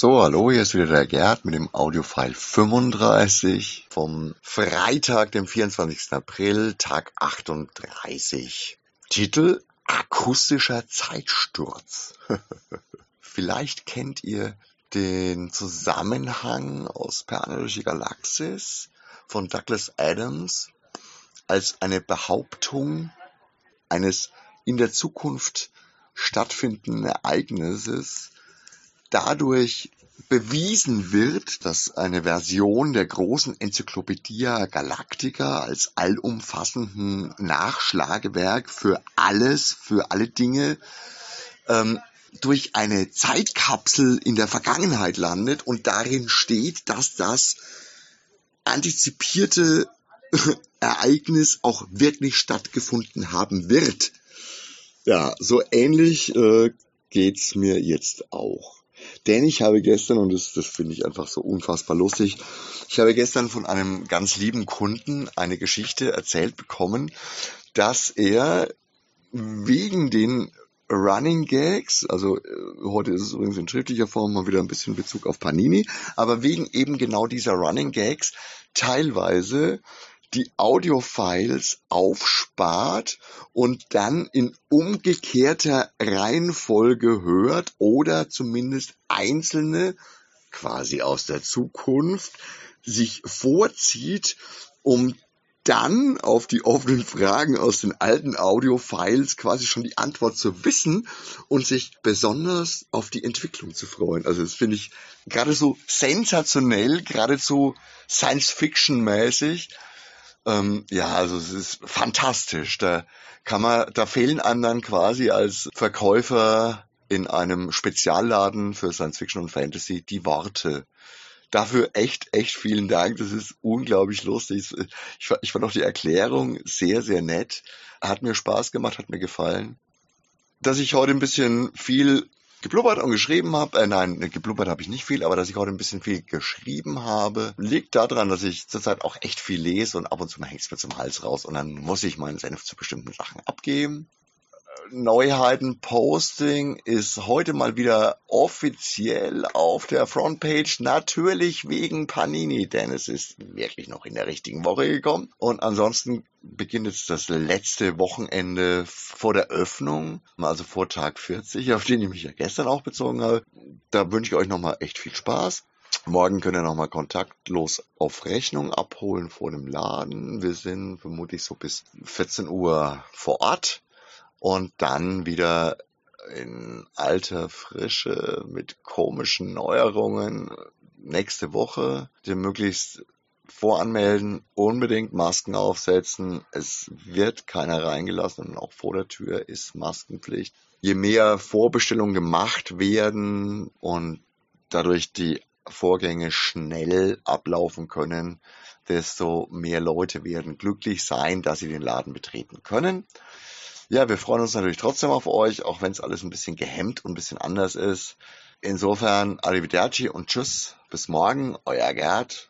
So, hallo, hier ist wieder der Gerd mit dem Audiofile 35 vom Freitag, dem 24. April, Tag 38. Titel Akustischer Zeitsturz. Vielleicht kennt ihr den Zusammenhang aus Per Anna durch die Galaxis von Douglas Adams als eine Behauptung eines in der Zukunft stattfindenden Ereignisses dadurch bewiesen wird, dass eine Version der großen Enzyklopädie Galactica als allumfassenden Nachschlagewerk für alles, für alle Dinge ähm, durch eine Zeitkapsel in der Vergangenheit landet und darin steht, dass das antizipierte Ereignis auch wirklich stattgefunden haben wird. Ja, so ähnlich äh, geht's mir jetzt auch. Denn ich habe gestern, und das, das finde ich einfach so unfassbar lustig, ich habe gestern von einem ganz lieben Kunden eine Geschichte erzählt bekommen, dass er wegen den Running Gags, also äh, heute ist es übrigens in schriftlicher Form mal wieder ein bisschen Bezug auf Panini, aber wegen eben genau dieser Running Gags teilweise die Audiofiles aufspart und dann in umgekehrter Reihenfolge hört oder zumindest einzelne quasi aus der Zukunft sich vorzieht, um dann auf die offenen Fragen aus den alten Audiofiles quasi schon die Antwort zu wissen und sich besonders auf die Entwicklung zu freuen. Also das finde ich gerade so sensationell, geradezu Science-Fiction-mäßig ähm, ja, also es ist fantastisch. Da kann man, da fehlen einem dann quasi als Verkäufer in einem Spezialladen für Science Fiction und Fantasy die Worte. Dafür echt, echt vielen Dank. Das ist unglaublich lustig. Ich, ich fand auch die Erklärung sehr, sehr nett. Hat mir Spaß gemacht, hat mir gefallen. Dass ich heute ein bisschen viel geblubbert und geschrieben habe. Äh, nein, geblubbert habe ich nicht viel, aber dass ich heute ein bisschen viel geschrieben habe, liegt daran, dass ich zurzeit auch echt viel lese und ab und zu mal hängt es mir zum Hals raus und dann muss ich meinen Senf zu bestimmten Sachen abgeben. Neuheiten-Posting ist heute mal wieder offiziell auf der Frontpage. Natürlich wegen Panini, denn es ist wirklich noch in der richtigen Woche gekommen. Und ansonsten beginnt jetzt das letzte Wochenende vor der Öffnung, also vor Tag 40, auf den ich mich ja gestern auch bezogen habe. Da wünsche ich euch nochmal echt viel Spaß. Morgen könnt ihr nochmal kontaktlos auf Rechnung abholen vor dem Laden. Wir sind vermutlich so bis 14 Uhr vor Ort und dann wieder in alter Frische mit komischen Neuerungen nächste Woche. Dir möglichst voranmelden, unbedingt Masken aufsetzen. Es wird keiner reingelassen und auch vor der Tür ist Maskenpflicht. Je mehr Vorbestellungen gemacht werden und dadurch die Vorgänge schnell ablaufen können, desto mehr Leute werden glücklich sein, dass sie den Laden betreten können. Ja, wir freuen uns natürlich trotzdem auf euch, auch wenn es alles ein bisschen gehemmt und ein bisschen anders ist. Insofern, arrivederci und tschüss. Bis morgen, euer Gerd.